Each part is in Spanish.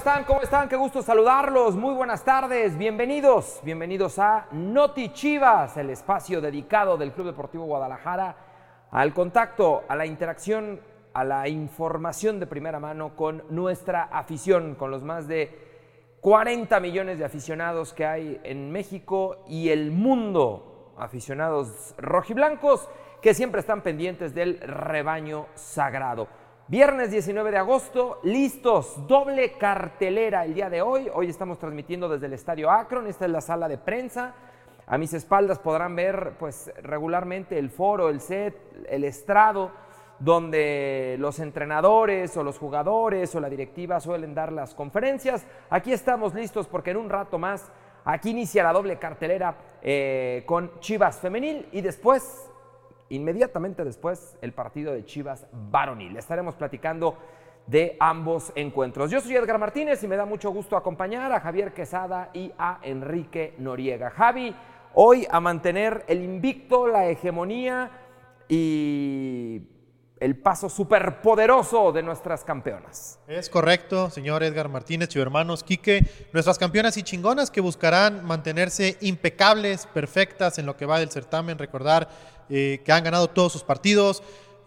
¿Cómo están? ¿Cómo están? Qué gusto saludarlos. Muy buenas tardes. Bienvenidos. Bienvenidos a Noti Chivas, el espacio dedicado del Club Deportivo Guadalajara al contacto, a la interacción, a la información de primera mano con nuestra afición, con los más de 40 millones de aficionados que hay en México y el mundo, aficionados rojiblancos que siempre están pendientes del rebaño sagrado. Viernes 19 de agosto, listos, doble cartelera el día de hoy. Hoy estamos transmitiendo desde el Estadio Akron, esta es la sala de prensa. A mis espaldas podrán ver pues regularmente el foro, el set, el estrado, donde los entrenadores o los jugadores o la directiva suelen dar las conferencias. Aquí estamos listos porque en un rato más aquí inicia la doble cartelera eh, con Chivas Femenil y después Inmediatamente después, el partido de Chivas varonil. Estaremos platicando de ambos encuentros. Yo soy Edgar Martínez y me da mucho gusto acompañar a Javier Quesada y a Enrique Noriega. Javi, hoy a mantener el invicto, la hegemonía y el paso superpoderoso de nuestras campeonas. Es correcto, señor Edgar Martínez, y hermanos Quique, nuestras campeonas y chingonas que buscarán mantenerse impecables, perfectas en lo que va del certamen, recordar eh, que han ganado todos sus partidos.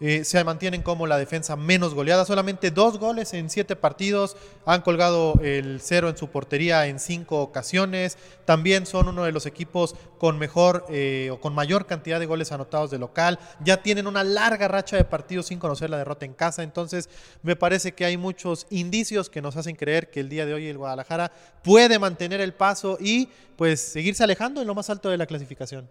Eh, se mantienen como la defensa menos goleada, solamente dos goles en siete partidos, han colgado el cero en su portería en cinco ocasiones, también son uno de los equipos con mejor eh, o con mayor cantidad de goles anotados de local, ya tienen una larga racha de partidos sin conocer la derrota en casa, entonces me parece que hay muchos indicios que nos hacen creer que el día de hoy el Guadalajara puede mantener el paso y pues seguirse alejando en lo más alto de la clasificación.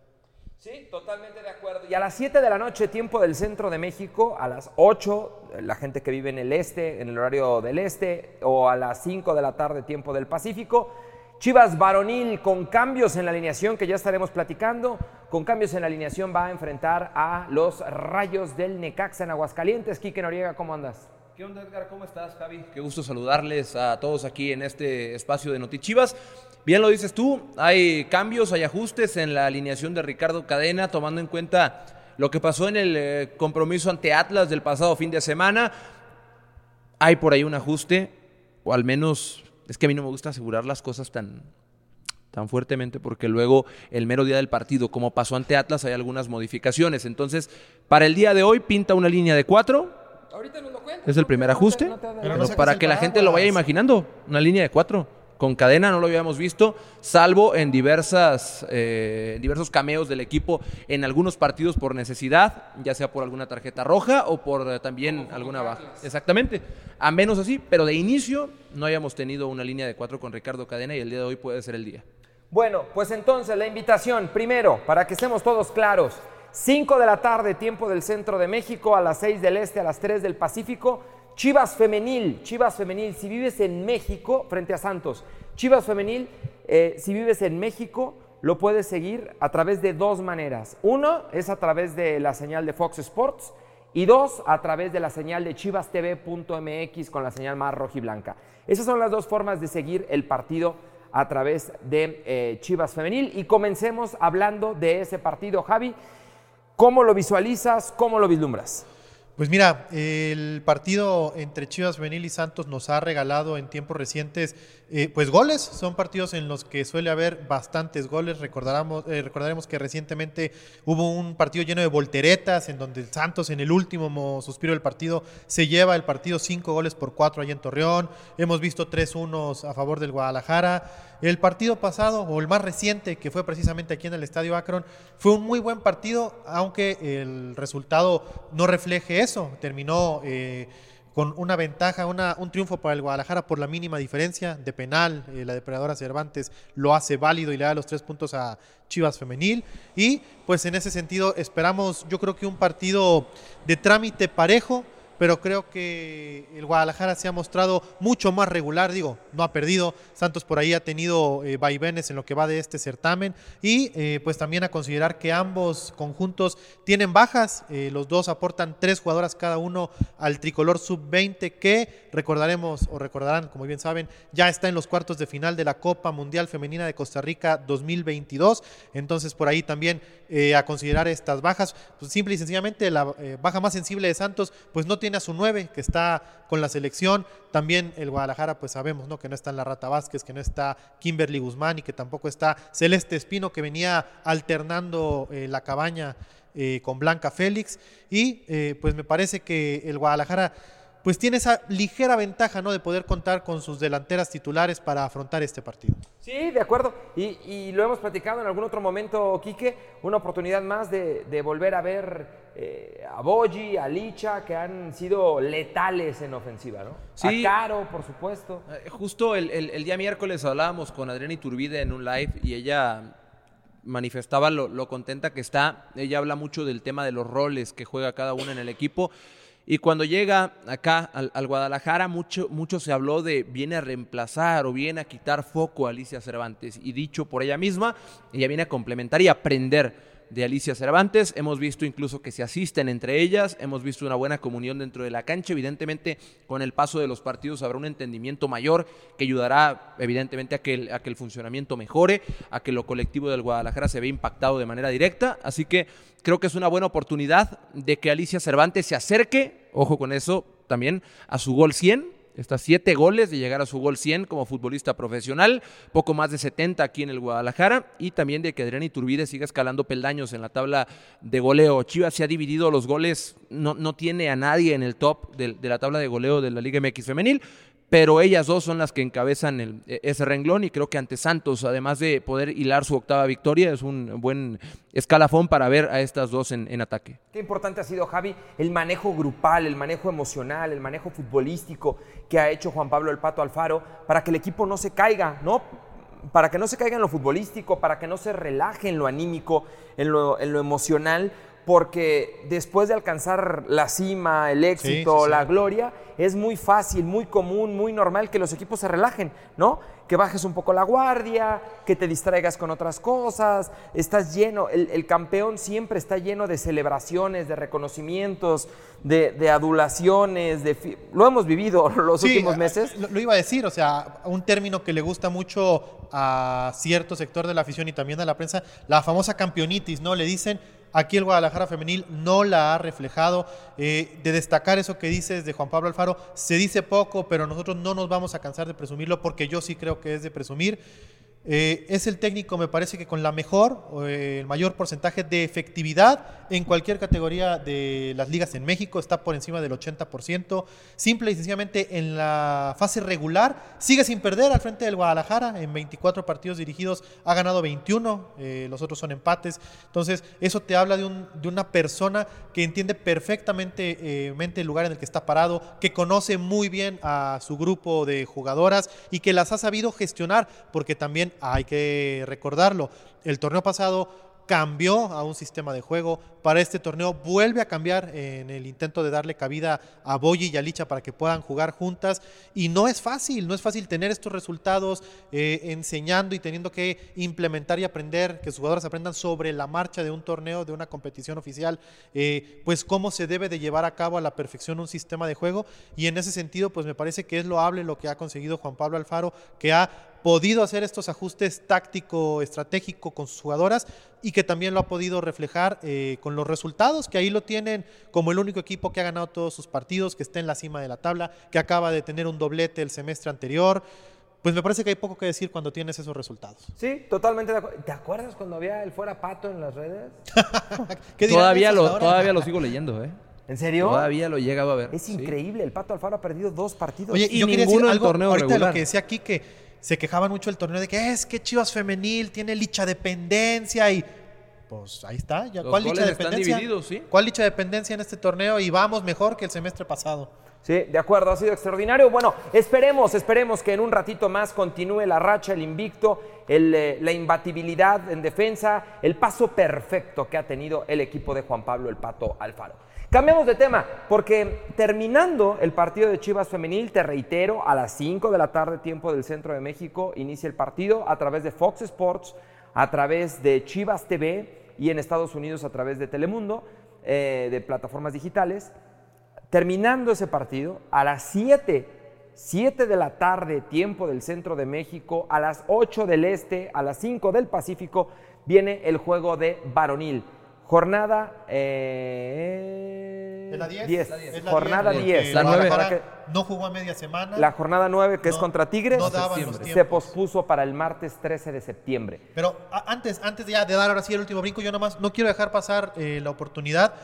Sí, totalmente de acuerdo. Y a las 7 de la noche, tiempo del centro de México, a las 8, la gente que vive en el este, en el horario del este, o a las 5 de la tarde, tiempo del Pacífico, Chivas Varonil con cambios en la alineación que ya estaremos platicando. Con cambios en la alineación va a enfrentar a los Rayos del Necaxa en Aguascalientes. Quique Noriega, ¿cómo andas? ¿Qué onda, Edgar? ¿Cómo estás, Javi? Qué gusto saludarles a todos aquí en este espacio de Notichivas. Bien lo dices tú, hay cambios, hay ajustes en la alineación de Ricardo Cadena, tomando en cuenta lo que pasó en el eh, compromiso ante Atlas del pasado fin de semana. Hay por ahí un ajuste, o al menos es que a mí no me gusta asegurar las cosas tan, tan fuertemente porque luego el mero día del partido, como pasó ante Atlas, hay algunas modificaciones. Entonces, para el día de hoy pinta una línea de cuatro. Ahorita lo Es el primer ajuste, para que la gente lo vaya imaginando, una línea de cuatro con cadena, no lo habíamos visto, salvo en diversas, eh, diversos cameos del equipo en algunos partidos por necesidad, ya sea por alguna tarjeta roja o por eh, también alguna baja. Exactamente, a menos así, pero de inicio no hayamos tenido una línea de cuatro con Ricardo Cadena y el día de hoy puede ser el día. Bueno, pues entonces la invitación, primero, para que estemos todos claros, 5 de la tarde, tiempo del centro de México, a las 6 del este, a las 3 del Pacífico, Chivas Femenil, Chivas Femenil, si vives en México, frente a Santos, Chivas Femenil, eh, si vives en México, lo puedes seguir a través de dos maneras. Uno es a través de la señal de Fox Sports y dos, a través de la señal de chivastv.mx con la señal más roja y blanca. Esas son las dos formas de seguir el partido a través de eh, Chivas Femenil. Y comencemos hablando de ese partido. Javi, ¿cómo lo visualizas? ¿Cómo lo vislumbras? Pues mira, el partido entre Chivas Benil y Santos nos ha regalado en tiempos recientes eh, pues goles, son partidos en los que suele haber bastantes goles. Recordaremos, eh, recordaremos que recientemente hubo un partido lleno de volteretas en donde Santos en el último suspiro del partido se lleva el partido cinco goles por cuatro allá en Torreón. Hemos visto tres unos a favor del Guadalajara. El partido pasado, o el más reciente, que fue precisamente aquí en el Estadio Akron, fue un muy buen partido, aunque el resultado no refleje eso. Terminó eh, con una ventaja, una, un triunfo para el Guadalajara por la mínima diferencia de penal. Eh, la depredadora Cervantes lo hace válido y le da los tres puntos a Chivas Femenil. Y pues en ese sentido esperamos, yo creo que un partido de trámite parejo pero creo que el Guadalajara se ha mostrado mucho más regular, digo, no ha perdido, Santos por ahí ha tenido eh, vaivenes en lo que va de este certamen y eh, pues también a considerar que ambos conjuntos tienen bajas, eh, los dos aportan tres jugadoras cada uno al tricolor sub-20 que recordaremos o recordarán, como bien saben, ya está en los cuartos de final de la Copa Mundial Femenina de Costa Rica 2022, entonces por ahí también a considerar estas bajas, pues simple y sencillamente la baja más sensible de Santos pues no tiene a su nueve, que está con la selección. También el Guadalajara, pues sabemos, ¿no? Que no está en la Rata Vázquez, que no está Kimberly Guzmán y que tampoco está Celeste Espino, que venía alternando eh, la cabaña eh, con Blanca Félix. Y eh, pues me parece que el Guadalajara pues tiene esa ligera ventaja, ¿no? De poder contar con sus delanteras titulares para afrontar este partido. Sí, de acuerdo. Y, lo hemos platicado en algún otro momento, Quique, una oportunidad más de, volver a ver eh, a Boyi, a Licha, que han sido letales en ofensiva, ¿no? Sí. A Caro, por supuesto. Eh, justo el, día miércoles hablábamos con Adriana Iturbide en un live y ella manifestaba lo, lo contenta que está. Ella habla mucho del tema de los roles que juega cada uno en el equipo. Y cuando llega acá al, Guadalajara, mucho, mucho se habló de viene a reemplazar o viene a quitar foco a Alicia Cervantes. Y dicho por ella misma, ella viene a complementar y aprender de Alicia Cervantes. Hemos visto incluso que se asisten entre ellas, hemos visto una buena comunión dentro de la cancha. Evidentemente, con el paso de los partidos habrá un entendimiento mayor que ayudará, evidentemente, a que el, a que el funcionamiento mejore, a que lo colectivo del Guadalajara se vea impactado de manera directa. Así que creo que es una buena oportunidad de que Alicia Cervantes se acerque, ojo con eso también, a su gol 100 Está siete goles de llegar a su gol 100 como futbolista profesional, poco más de 70 aquí en el Guadalajara y también de que Adrián Iturbide siga escalando peldaños en la tabla de goleo. Chivas se ha dividido los goles, no, no tiene a nadie en el top de, de la tabla de goleo de la Liga MX femenil, pero ellas dos son las que encabezan e, ese renglón y creo que ante Santos, además de poder hilar su octava victoria, es un buen escalafón para ver a estas dos en, ataque. Qué importante ha sido, Javi, el manejo grupal, el manejo emocional, el manejo futbolístico que ha hecho Juan Pablo El Pato Alfaro para que el equipo no se caiga, ¿no? Para que no se caiga en lo futbolístico, para que no se relaje en lo anímico, en lo, en lo emocional, porque después de alcanzar la cima, el éxito, la gloria, es muy fácil, muy común, muy normal que los equipos se relajen, ¿no? Que bajes un poco la guardia, que te distraigas con otras cosas, estás lleno, el, campeón siempre está lleno de celebraciones, de reconocimientos, de, adulaciones, de lo hemos vivido los últimos meses. Lo, lo iba a decir, o sea, un término que le gusta mucho a cierto sector de la afición y también a la prensa, la famosa campeonitis, ¿no? Le dicen Aquí el Guadalajara femenil no la ha reflejado. Eh, de destacar eso que dices de Juan Pablo Alfaro, se dice poco, pero nosotros no nos vamos a cansar de presumirlo porque yo sí creo que es de presumir. Eh, es el técnico, me parece que con la mejor, eh, el mayor porcentaje de efectividad en cualquier categoría de las ligas en México, está por encima del 80%. Simple y sencillamente en la fase regular, sigue sin perder al frente del Guadalajara. En 24 partidos dirigidos ha ganado 21, eh, los otros son empates. Entonces, eso te habla de, un, de una persona que entiende perfectamente mente el lugar en el que está parado, que conoce muy bien a su grupo de jugadoras y que las ha sabido gestionar, porque también hay que recordarlo. El torneo pasado cambió a un sistema de juego. Para este torneo vuelve a cambiar en el intento de darle cabida a Boyi y a Licha para que puedan jugar juntas. Y no es fácil, no es fácil tener estos resultados eh, enseñando y teniendo que implementar y aprender, que sus jugadores aprendan sobre la marcha de un torneo, de una competición oficial, eh, pues cómo se debe de llevar a cabo a la perfección un sistema de juego. Y en ese sentido, pues me parece que es loable lo que ha conseguido Juan Pablo Alfaro, que ha podido hacer estos ajustes táctico, estratégico con sus jugadoras y que también lo ha podido reflejar eh, con los resultados, que ahí lo tienen como el único equipo que ha ganado todos sus partidos, que está en la cima de la tabla, que acaba de tener un doblete el semestre anterior. Pues me parece que hay poco que decir cuando tienes esos resultados. Sí, totalmente de acuerdo. ¿Te acuerdas cuando había el fuera pato en las redes? todavía lo, todavía lo sigo leyendo, ¿eh? ¿En serio? Todavía lo he llegado a ver. Es increíble, el Pato Alfaro ha perdido dos partidos. Oye, y yo ninguno decir torneo ahorita lo que decía aquí que se quejaban mucho el torneo de que es que Chivas femenil tiene licha dependencia y pues ahí está, ya cuál licha dependencia. ¿sí? ¿Cuál licha dependencia en este torneo y vamos mejor que el semestre pasado? Sí, de acuerdo, ha sido extraordinario. Bueno, esperemos, esperemos que en un ratito más continúe la racha, el invicto, eh, la imbatibilidad en defensa, el paso perfecto que ha tenido el equipo de Juan Pablo el Pato Alfaro. Cambiamos de tema, porque terminando el partido de Chivas Femenil, te reitero, a las 5 de la tarde, tiempo del centro de México, inicia el partido a través de Fox Sports, a través de Chivas TV y en Estados Unidos a través de Telemundo, eh, de plataformas digitales. Terminando ese partido, a las 7, 7 de la tarde, tiempo del centro de México, a las 8 del este, a las 5 del Pacífico, viene el juego de varonil. Jornada Es la 10. 10. Es la Jornada 10, 10. porque La nueve. Guadalajara No jugó a media semana. La jornada 9, que es contra Tigres, no daban los se pospuso para el martes 13 de septiembre. Pero a- antes, antes ya de dar ahora sí el último brinco, yo nomás no quiero dejar pasar eh, la oportunidad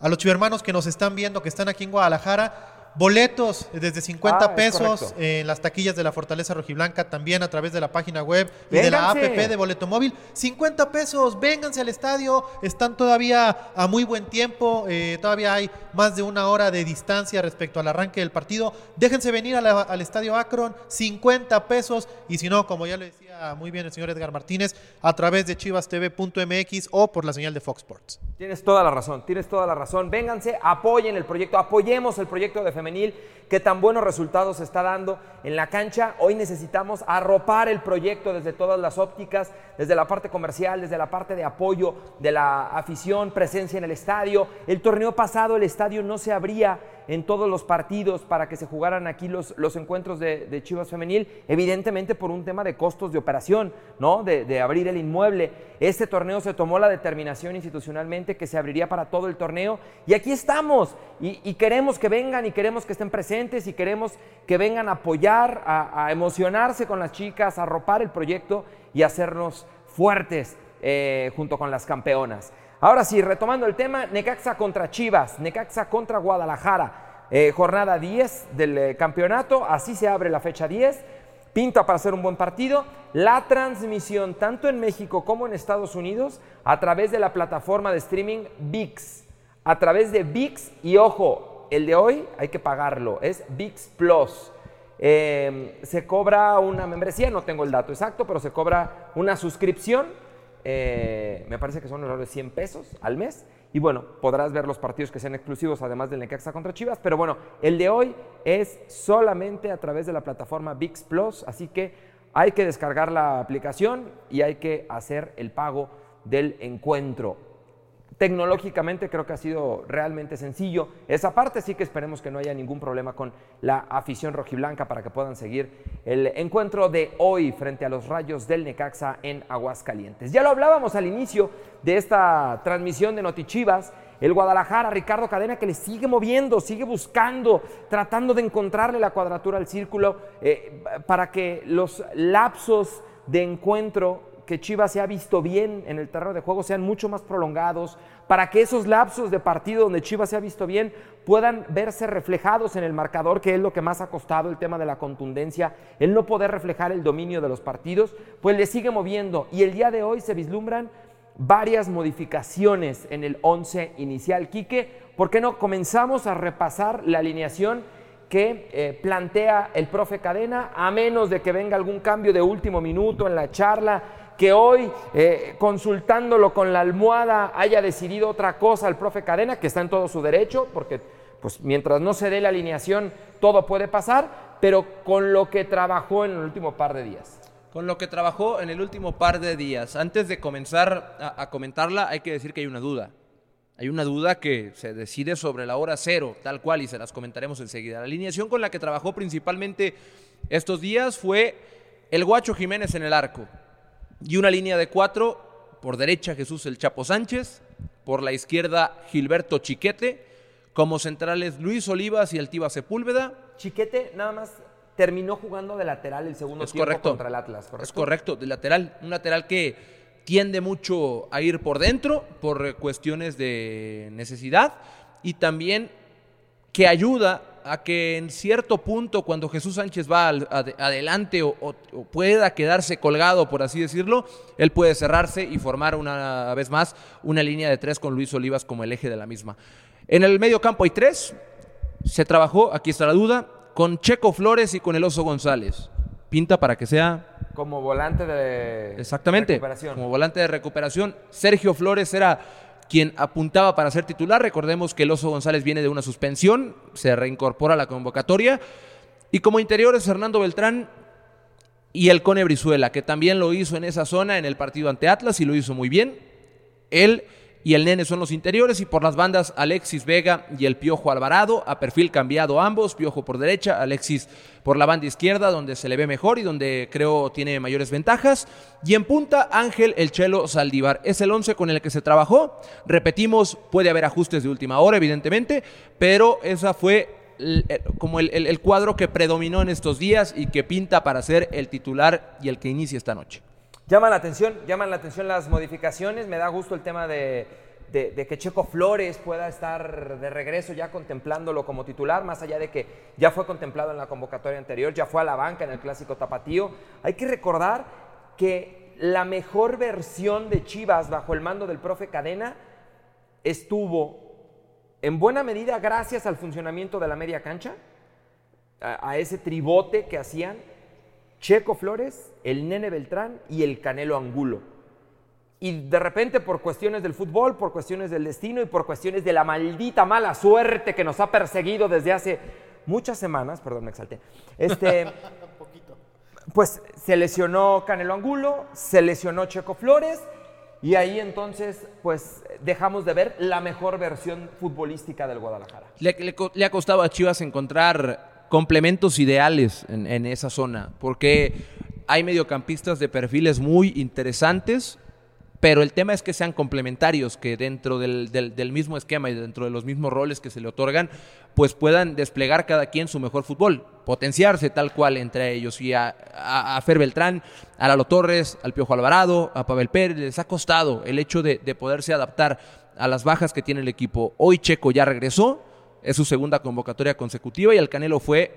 a los chivermanos que nos están viendo, que están aquí en Guadalajara. Boletos desde 50 Ah, es pesos correcto. en las taquillas de la Fortaleza Rojiblanca, también a través de la página web y de la. APP de Boleto Móvil. 50 pesos, vénganse al estadio, están todavía a muy buen tiempo, eh, todavía hay más de una hora de distancia respecto al arranque del partido. Déjense venir a la- al estadio Akron, 50 pesos, y si no, como ya le decía muy bien el señor Edgar Martínez, a través de chivastv.mx o por la señal de Fox Sports. Tienes toda la razón, tienes toda la razón. Vénganse, apoyen el proyecto, apoyemos el proyecto de femenil que tan buenos resultados está dando en la cancha. Hoy necesitamos arropar el proyecto desde todas las ópticas, desde la parte comercial, desde la parte de apoyo de la afición, presencia en el estadio. El torneo pasado el estadio no se abría en todos los partidos para que se jugaran aquí los, los encuentros de, Chivas Femenil, evidentemente por un tema de costos de operación, ¿no? De, abrir el inmueble. Este torneo se tomó la determinación institucionalmente que se abriría para todo el torneo y aquí estamos y, queremos que vengan y queremos que estén presentes y queremos que vengan a apoyar, a, a emocionarse con las chicas, a arropar el proyecto y hacernos fuertes eh, junto con las campeonas. Ahora sí, retomando el tema, Necaxa contra Chivas, Necaxa contra Guadalajara, eh, jornada 10 del eh, campeonato, así se abre la fecha 10, pinta para ser un buen partido. La transmisión, tanto en México como en Estados Unidos, a través de la plataforma de streaming VIX, a través de VIX, y ojo, el de hoy hay que pagarlo, es VIX Plus. Eh, se cobra una membresía, no tengo el dato exacto, pero se cobra una suscripción eh, me parece que son alrededor de 100 pesos al mes. Y bueno, podrás ver los partidos que sean exclusivos, además del Necaxa contra Chivas. Pero bueno, el de hoy es solamente a través de la plataforma VIX Plus. Así que hay que descargar la aplicación y hay que hacer el pago del encuentro. Tecnológicamente creo que ha sido realmente sencillo. Esa parte sí que esperemos que no haya ningún problema con la afición rojiblanca para que puedan seguir el encuentro de hoy frente a los rayos del Necaxa en Aguascalientes. Ya lo hablábamos al inicio de esta transmisión de Notichivas. El Guadalajara, Ricardo Cadena, que le sigue moviendo, sigue buscando, tratando de encontrarle la cuadratura al círculo eh, para que los lapsos de encuentro que Chivas se ha visto bien en el terreno de juego sean mucho más prolongados, para que esos lapsos de partido donde Chivas se ha visto bien puedan verse reflejados en el marcador, que es lo que más ha costado el tema de la contundencia, el no poder reflejar el dominio de los partidos, pues le sigue moviendo. Y el día de hoy se vislumbran varias modificaciones en el 11 inicial. Quique, ¿por qué no comenzamos a repasar la alineación que eh, plantea el profe Cadena, a menos de que venga algún cambio de último minuto en la charla, que hoy, eh, consultándolo con la almohada, haya decidido otra cosa el profe Cadena, que está en todo su derecho, porque pues, mientras no se dé la alineación, todo puede pasar, pero con lo que trabajó en el último par de días. Con lo que trabajó en el último par de días. Antes de comenzar a, a comentarla, hay que decir que hay una duda. Hay una duda que se decide sobre la hora cero, tal cual, y se las comentaremos enseguida. La alineación con la que trabajó principalmente estos días fue el Guacho Jiménez en el arco y una línea de cuatro, por derecha Jesús el Chapo Sánchez, por la izquierda Gilberto Chiquete, como centrales Luis Olivas y Altiva Sepúlveda. Chiquete nada más terminó jugando de lateral el segundo Es tiempo correcto. contra el Atlas, ¿correcto? Es correcto, de lateral. Un lateral que tiende mucho a ir por dentro por cuestiones de necesidad y también que ayuda a que en cierto punto cuando Jesús Sánchez va al- adelante o, o- o pueda quedarse colgado, por así decirlo, él puede cerrarse y formar una vez más una línea de tres con Luis Olivas como el eje de la misma. En el medio campo hay tres, se trabajó, aquí está la duda, con Checo Flores y con el Oso González. Pinta para que sea Como volante de Exactamente. recuperación. Como volante de recuperación, Sergio Flores era quien apuntaba para ser titular. Recordemos que el Oso González viene de una suspensión, se reincorpora a la convocatoria. Y como interiores, Fernando Beltrán y el Cone Brizuela, que también lo hizo en esa zona en el partido ante Atlas y lo hizo muy bien. Él y el Nene son los interiores y por las bandas Alexis Vega y el Piojo Alvarado, a perfil cambiado ambos, Piojo por derecha, Alexis por la banda izquierda donde se le ve mejor y donde creo tiene mayores ventajas y en punta Ángel el Chelo Saldívar. Es el 11 con el que se trabajó, repetimos, puede haber ajustes de última hora evidentemente, pero esa fue como el, el, cuadro que predominó en estos días y que pinta para ser el titular y el que inicia esta noche. Llaman la atención, llaman la atención las modificaciones. Me da gusto el tema de, que Checo Flores pueda estar de regreso ya contemplándolo como titular, más allá de que ya fue contemplado en la convocatoria anterior, ya fue a la banca en el clásico tapatío. Hay que recordar que la mejor versión de Chivas bajo el mando del profe Cadena estuvo en buena medida gracias al funcionamiento de la media cancha, a ese tribote que hacían Checo Flores, el Nene Beltrán y el Canelo Angulo. Y de repente por cuestiones del fútbol, por cuestiones del destino y por cuestiones de la maldita mala suerte que nos ha perseguido desde hace muchas semanas, perdón, me exalté, este, pues se lesionó Canelo Angulo, se lesionó Checo Flores y ahí entonces pues dejamos de ver la mejor versión futbolística del Guadalajara. Le, le ha costado a Chivas encontrar complementos ideales en, esa zona, porque hay mediocampistas de perfiles muy interesantes, pero el tema es que sean complementarios, que dentro del, mismo esquema y dentro de los mismos roles que se le otorgan, pues puedan desplegar cada quien su mejor fútbol, potenciarse tal cual entre ellos. Y a, a, Fer Beltrán, a Lalo Torres, al Piojo Alvarado, a Pavel Pérez, les ha costado el hecho de, de poderse adaptar a las bajas que tiene el equipo. Hoy Checo ya regresó, es su segunda convocatoria consecutiva y el Canelo fue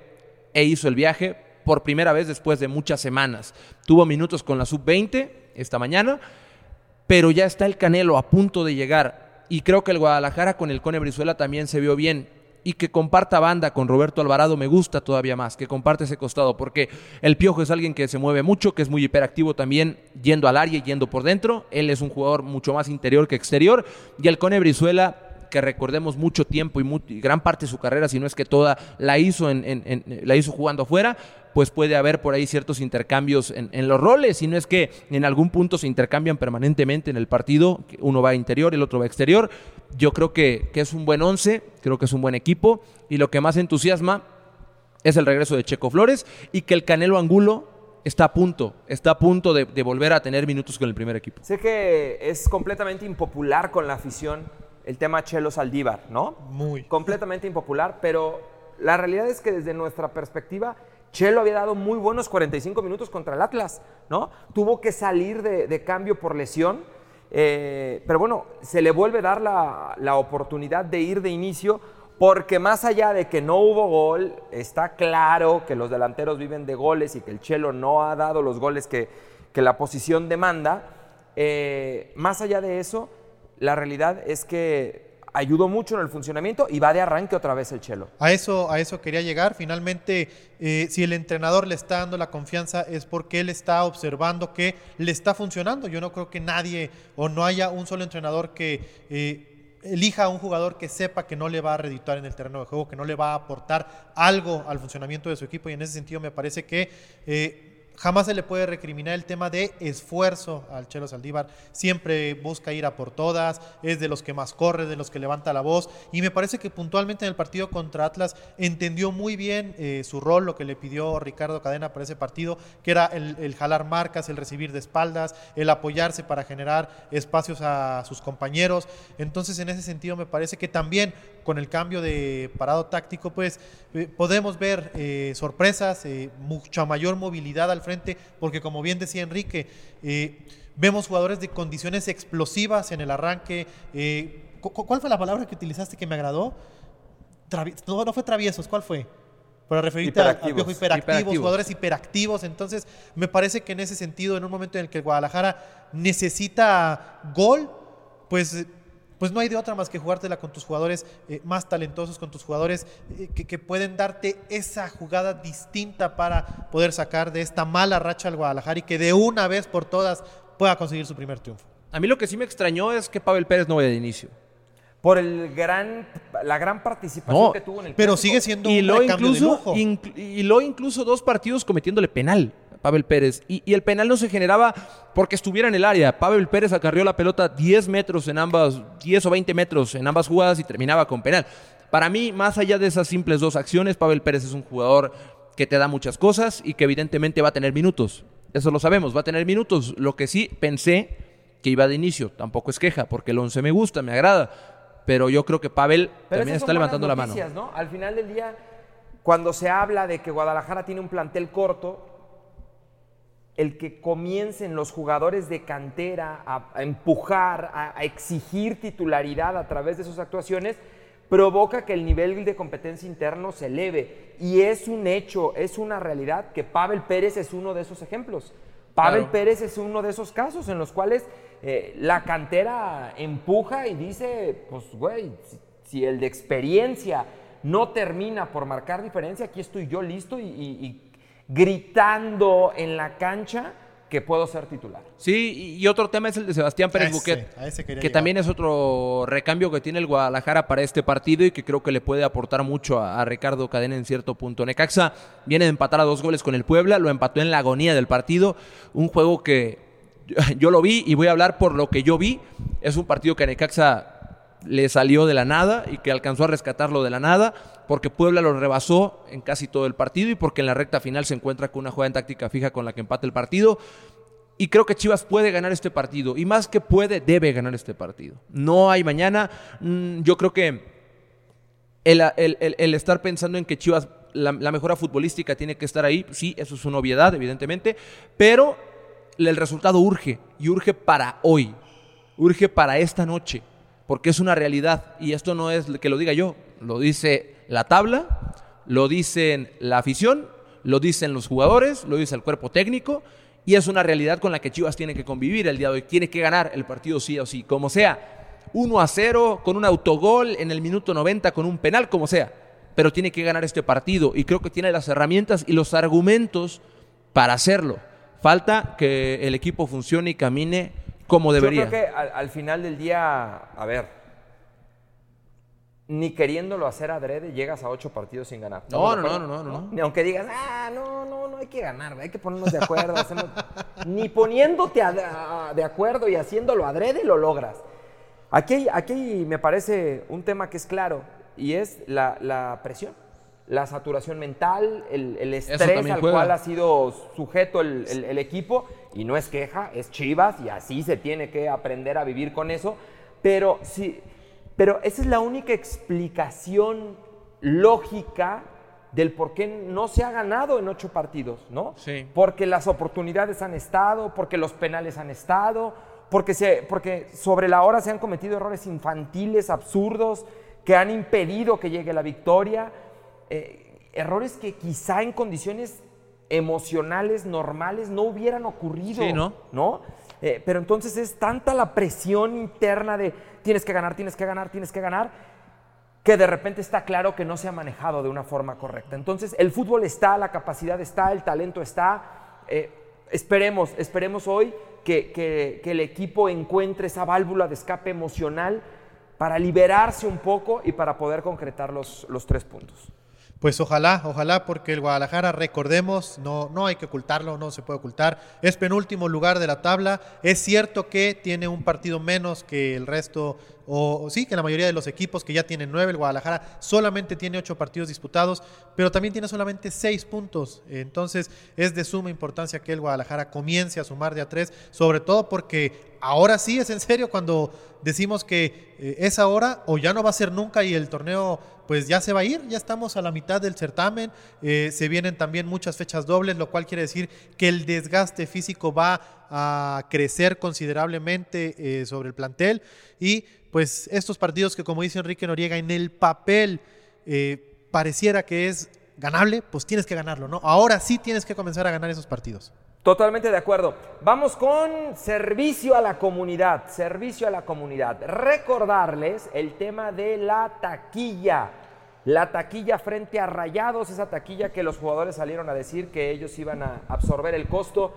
e hizo el viaje por primera vez después de muchas semanas. Tuvo minutos con la sub-20 esta mañana, pero ya está el Canelo a punto de llegar. Y creo que el Guadalajara con el Cone Brizuela también se vio bien. Y que comparta banda con Roberto Alvarado me gusta todavía más, que comparte ese costado, porque el Piojo es alguien que se mueve mucho, que es muy hiperactivo también, yendo al área y yendo por dentro. Él es un jugador mucho más interior que exterior. Y el Cone Brizuela que recordemos mucho tiempo y, gran parte de su carrera, si no es que toda, la hizo, la hizo jugando afuera, pues puede haber por ahí ciertos intercambios en, los roles, si no es que en algún punto se intercambian permanentemente en el partido, uno va interior, el otro va exterior. Yo creo que, es un buen once, creo que es un buen equipo y lo que más entusiasma es el regreso de Checo Flores y que el Canelo Angulo está a punto, está a punto de, volver a tener minutos con el primer equipo. Sé que es completamente impopular con la afición el tema Chelo Saldívar, ¿no? Muy. Completamente impopular, pero la realidad es que desde nuestra perspectiva, Chelo había dado muy buenos 45 minutos contra el Atlas, ¿no? Tuvo que salir de, cambio por lesión, eh, pero bueno, se le vuelve a dar la, la, oportunidad de ir de inicio, porque más allá de que no hubo gol, está claro que los delanteros viven de goles y que el Chelo no ha dado los goles que, que la posición demanda. Eh, más allá de eso, la realidad es que ayudó mucho en el funcionamiento y va de arranque otra vez el Chelo. A eso, a eso quería llegar. Finalmente, eh, si el entrenador le está dando la confianza es porque él está observando que le está funcionando. Yo no creo que nadie o no haya un solo entrenador que eh, elija a un jugador que sepa que no le va a redituar en el terreno de juego, que no le va a aportar algo al funcionamiento de su equipo. Y en ese sentido me parece que... Eh, Jamás se le puede recriminar el tema de esfuerzo al Chelo Saldívar. Siempre busca ir a por todas, es de los que más corre, de los que levanta la voz. Y me parece que puntualmente en el partido contra Atlas entendió muy bien eh, su rol, lo que le pidió Ricardo Cadena para ese partido, que era el, jalar marcas, el recibir de espaldas, el apoyarse para generar espacios a sus compañeros. Entonces, en ese sentido, me parece que también con el cambio de parado táctico, pues eh, podemos ver eh, sorpresas, mucha mayor movilidad al frente porque como bien decía Enrique, eh, vemos jugadores de condiciones explosivas en el arranque. Eh, ¿Cuál fue la palabra que utilizaste que me agradó? no, no fue traviesos, ¿cuál fue? Para referirte a, hiperactivos, jugadores hiperactivos. Entonces, me parece que en ese sentido, en un momento en el que el Guadalajara necesita gol, pues pues no hay de otra más que jugártela con tus jugadores eh, más talentosos, con tus jugadores eh, que, pueden darte esa jugada distinta para poder sacar de esta mala racha al Guadalajara y que de una vez por todas pueda conseguir su primer triunfo. A mí lo que sí me extrañó es que Pavel Pérez no vaya de inicio. Por el gran, la gran participación que tuvo en el Pero sigue siendo y un lo incluso, de lujo. y lo incluso dos partidos cometiéndole penal. Pavel Pérez. Y, y, el penal no se generaba porque estuviera en el área. Pavel Pérez acarrió la pelota 10 metros en ambas, 10 o 20 metros en ambas jugadas y terminaba con penal. Para mí, más allá de esas simples dos acciones, Pavel Pérez es un jugador que te da muchas cosas y que evidentemente va a tener minutos. Eso lo sabemos, va a tener minutos. Lo que sí pensé que iba de inicio, tampoco es queja, porque el 11 me gusta, me agrada. Pero yo creo que Pavel también está levantando la mano. ¿no? Al final del día, cuando se habla de que Guadalajara tiene un plantel corto, el que comiencen los jugadores de cantera a, empujar, a exigir titularidad a través de sus actuaciones, provoca que el nivel de competencia interno se eleve. Y es un hecho, es una realidad que Pavel Pérez es uno de esos ejemplos. Pavel Pérez es uno de esos casos en los cuales eh, la cantera empuja y dice, pues güey, si, el de experiencia no termina por marcar diferencia, aquí estoy yo listo y gritando en la cancha que puedo ser titular. Sí, y otro tema es el de Sebastián Pérez Buquet, que también es otro recambio que tiene el Guadalajara para este partido y que creo que le puede aportar mucho a, Ricardo Cadena en cierto punto. Necaxa viene de empatar a dos goles con el Puebla, lo empató en la agonía del partido, un juego que yo lo vi y voy a hablar por lo que yo vi, es un partido que a Necaxa le salió de la nada y que alcanzó a rescatarlo de la nada, porque Puebla lo rebasó en casi todo el partido y porque en la recta final se encuentra con una jugada en táctica fija con la que empate el partido. Y creo que Chivas puede ganar este partido. Y más que puede, debe ganar este partido. No hay mañana. Mm, yo creo que el, estar pensando en que Chivas, la, la, mejora futbolística tiene que estar ahí, sí, eso es una obviedad, evidentemente. Pero el resultado urge. Y urge para hoy. Urge para esta noche porque es una realidad y esto no es que lo diga yo, lo dice la tabla, lo dicen la afición, lo dicen los jugadores, lo dice el cuerpo técnico y es una realidad con la que Chivas tiene que convivir el día de hoy, tiene que ganar el partido sí o sí, como sea, 1 a 0 con un autogol en el minuto 90 con un penal, como sea, pero tiene que ganar este partido y creo que tiene las herramientas y los argumentos para hacerlo. Falta que el equipo funcione y camine como debería. Yo creo que al, final del día, a ver, ni queriéndolo hacer adrede, llegas a ocho partidos sin ganar. No, no, no, no, no, Ni aunque digas, ah, no, no, no hay que ganar, hay que ponernos de acuerdo. ni poniéndote de acuerdo y haciéndolo adrede lo logras. Aquí, aquí me parece un tema que es claro y es la presión la saturación mental, el, estrés al cual ha sido sujeto el, equipo. Y no es queja, es Chivas y así se tiene que aprender a vivir con eso. Pero, sí, pero esa es la única explicación lógica del por qué no se ha ganado en ocho partidos, ¿no? Sí. Porque las oportunidades han estado, porque los penales han estado, porque, se, porque sobre la hora se han cometido errores infantiles, absurdos, que han impedido que llegue la victoria. Eh, errores que quizá en condiciones emocionales normales no hubieran ocurrido. Sí, ¿no? ¿no? Eh, pero entonces es tanta la presión interna de tienes que ganar, tienes que ganar, tienes que ganar, que de repente está claro que no se ha manejado de una forma correcta. Entonces el fútbol está, la capacidad está, el talento está. Eh, esperemos, esperemos hoy que, que, el equipo encuentre esa válvula de escape emocional para liberarse un poco y para poder concretar los, los tres puntos. Pues ojalá, ojalá, porque el Guadalajara, recordemos, no, no hay que ocultarlo, no se puede ocultar, es penúltimo lugar de la tabla. Es cierto que tiene un partido menos que el resto, o, sí, que la mayoría de los equipos que ya tienen nueve. El Guadalajara solamente tiene ocho partidos disputados, pero también tiene solamente seis puntos. Entonces es de suma importancia que el Guadalajara comience a sumar de a tres, sobre todo porque ahora sí es en serio cuando decimos que eh, es ahora o ya no va a ser nunca y el torneo pues ya se va a ir, ya estamos a la mitad del certamen, eh, se vienen también muchas fechas dobles, lo cual quiere decir que el desgaste físico va a crecer considerablemente eh, sobre el plantel y pues estos partidos que como dice Enrique Noriega en el papel eh, pareciera que es ganable, pues tienes que ganarlo, ¿no? Ahora sí tienes que comenzar a ganar esos partidos. Totalmente de acuerdo. Vamos con servicio a la comunidad, servicio a la comunidad. Recordarles el tema de la taquilla. La taquilla frente a Rayados, esa taquilla que los jugadores salieron a decir que ellos iban a absorber el costo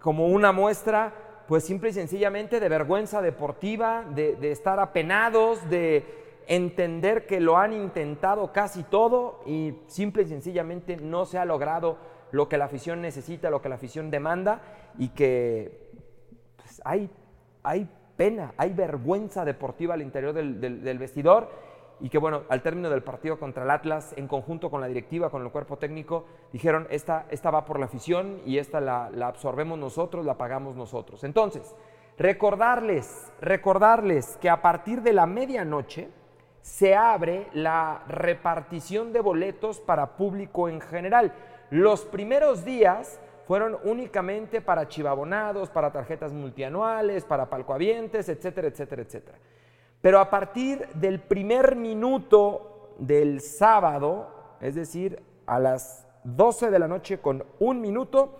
como una muestra, pues simple y sencillamente de vergüenza deportiva, de, estar apenados, de entender que lo han intentado casi todo y simple y sencillamente no se ha logrado lo que la afición necesita, lo que la afición demanda y que pues, hay, hay pena, hay vergüenza deportiva al interior del, del vestidor y que bueno, al término del partido contra el Atlas, en conjunto con la directiva, con el cuerpo técnico, dijeron, esta, esta va por la afición y esta la, la absorbemos nosotros, la pagamos nosotros. Entonces, recordarles, recordarles que a partir de la medianoche se abre la repartición de boletos para público en general. Los primeros días fueron únicamente para chivabonados, para tarjetas multianuales, para palcoavientes, etcétera, etcétera, etcétera. Pero a partir del primer minuto del sábado, es decir, a las 12 de la noche con un minuto,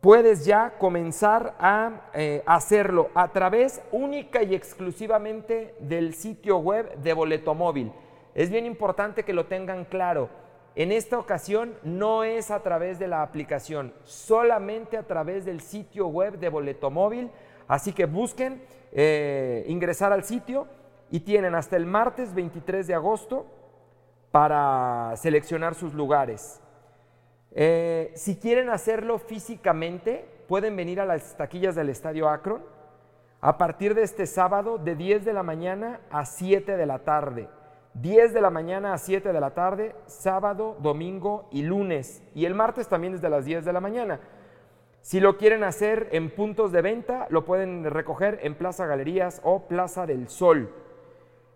puedes ya comenzar a eh, hacerlo a través única y exclusivamente del sitio web de Boleto Móvil. Es bien importante que lo tengan claro. En esta ocasión no es a través de la aplicación, solamente a través del sitio web de Boleto Móvil. Así que busquen eh, ingresar al sitio y tienen hasta el martes 23 de agosto para seleccionar sus lugares. Eh, si quieren hacerlo físicamente, pueden venir a las taquillas del Estadio Akron a partir de este sábado de 10 de la mañana a 7 de la tarde. 10 de la mañana a 7 de la tarde, sábado, domingo y lunes. Y el martes también desde las 10 de la mañana. Si lo quieren hacer en puntos de venta, lo pueden recoger en Plaza Galerías o Plaza del Sol.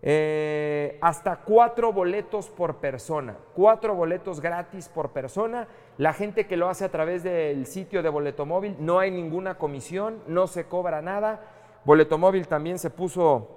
Eh, hasta cuatro boletos por persona, cuatro boletos gratis por persona. La gente que lo hace a través del sitio de Boleto Móvil, no hay ninguna comisión, no se cobra nada. Boleto Móvil también se puso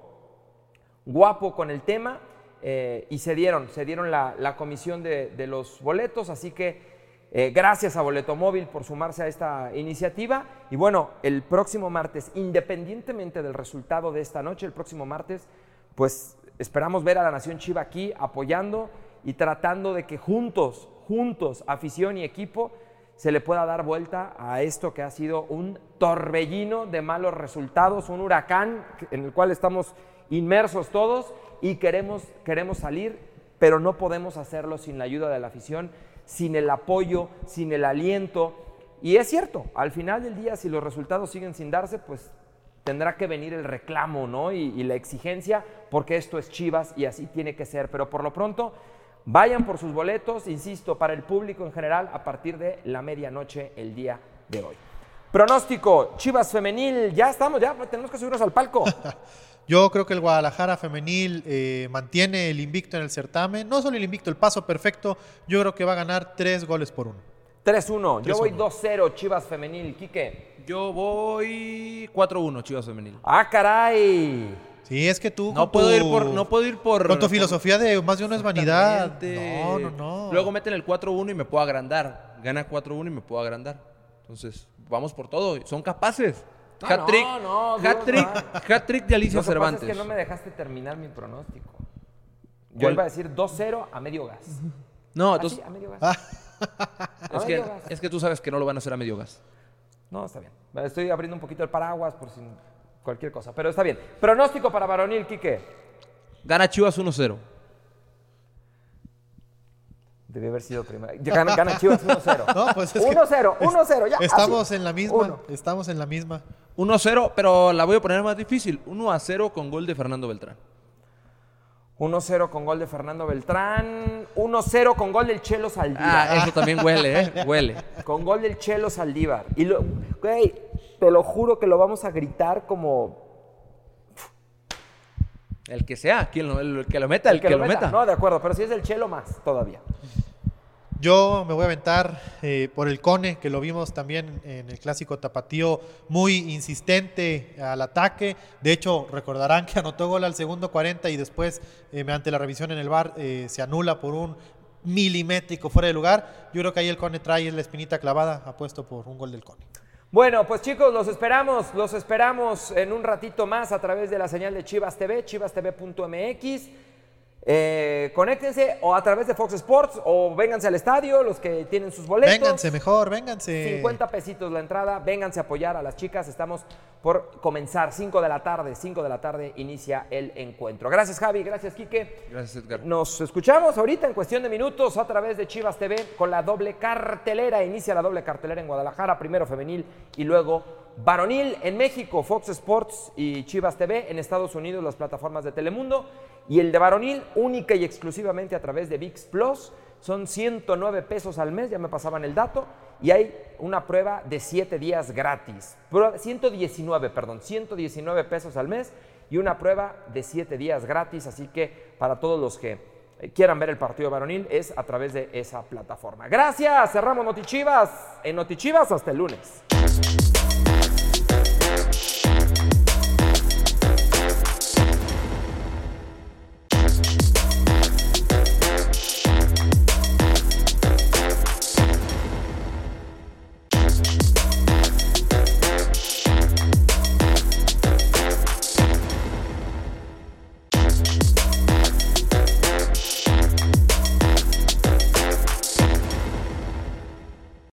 guapo con el tema eh, y se dieron, se dieron la, comisión de los boletos, así que eh, gracias a Boleto Móvil por sumarse a esta iniciativa. Y bueno, el próximo martes, independientemente del resultado de esta noche, el próximo martes, pues esperamos ver a la Nación Chiva aquí apoyando y tratando de que juntos, juntos, afición y equipo, se le pueda dar vuelta a esto que ha sido un torbellino de malos resultados, un huracán en el cual estamos inmersos todos y queremos, queremos salir, pero no podemos hacerlo sin la ayuda de la afición sin el apoyo, sin el aliento. Y es cierto, al final del día, si los resultados siguen sin darse, pues tendrá que venir el reclamo, ¿no? Y, la exigencia, porque esto es Chivas y así tiene que ser. Pero por lo pronto, vayan por sus boletos, insisto, para el público en general, a partir de la medianoche el día de hoy. Pronóstico, Chivas Femenil, ya estamos, ya tenemos que subirnos al palco. Yo creo que el Guadalajara femenil eh, mantiene el invicto en el certamen. No solo el invicto, el paso perfecto. Yo creo que va a ganar tres goles por uno. 3-1. Yo voy 2-0 Chivas femenil. Quique. Yo voy 4-1 Chivas femenil. Ah, caray. Sí, es que tú. No puedo ir por. No puedo ir por. Con tu filosofía de más de uno es vanidad. No, no, no. Luego meten el 4-1 y me puedo agrandar. Gana 4-1 y me puedo agrandar. Entonces, vamos por todo. Son capaces. Hat-trick no, hat-trick, de Alicia Cervantes. es que no me dejaste terminar mi pronóstico. Yo iba a decir 2-0 a medio gas. No, entonces. a medio gas. es, que, es que tú sabes que no lo van a hacer a medio gas. No, está bien. Estoy abriendo un poquito el paraguas por si cualquier cosa, pero está bien. Pronóstico para Varonil, Quique. Gana Chivas 1-0. Debe haber sido primero. Gana, gana Chivas 1-0. No, pues 1-0, 1-0, ya. Estamos en la misma. Estamos en la misma. 1-0, pero la voy a poner más difícil. 1-0 con gol de Fernando Beltrán. 1-0 con gol de Fernando Beltrán. 1-0 con gol del Chelo Saldívar. Ah, eso también huele, ¿eh? Huele. Con gol del Chelo Saldívar. Y, lo, güey, te lo juro que lo vamos a gritar como el que sea, quien el que lo meta, el, que, lo, meta. No, de acuerdo, pero si es el Chelo más todavía. Yo me voy a aventar eh, por el Cone, que lo vimos también en el clásico tapatío, muy insistente al ataque. De hecho, recordarán que anotó gol al segundo 40 y después, eh, mediante la revisión en el bar, eh, se anula por un milimétrico fuera de lugar. Yo creo que ahí el Cone trae la espinita clavada, apuesto por un gol del Cone. Bueno, pues chicos, los esperamos, los esperamos en un ratito más a través de la señal de Chivas TV, chivastv.mx. Eh, conéctense o a través de Fox Sports o vénganse al estadio, los que tienen sus boletos. Vénganse mejor, vénganse. 50 pesitos la entrada, vénganse a apoyar a las chicas. Estamos por comenzar, 5 de la tarde, 5 de la tarde inicia el encuentro. Gracias Javi, gracias Quique. Gracias, Edgar. Nos escuchamos ahorita en cuestión de minutos a través de Chivas TV con la doble cartelera. Inicia la doble cartelera en Guadalajara, primero femenil y luego varonil en México, Fox Sports y Chivas TV. En Estados Unidos, las plataformas de Telemundo. Y el de varonil, única y exclusivamente a través de VIX Plus. Son 109 pesos al mes, ya me pasaban el dato. Y hay una prueba de 7 días gratis. Prueba- 119, perdón, 119 pesos al mes y una prueba de 7 días gratis. Así que para todos los que eh, quieran ver el partido varonil es a través de esa plataforma. Gracias, cerramos Notichivas. En Notichivas hasta el lunes.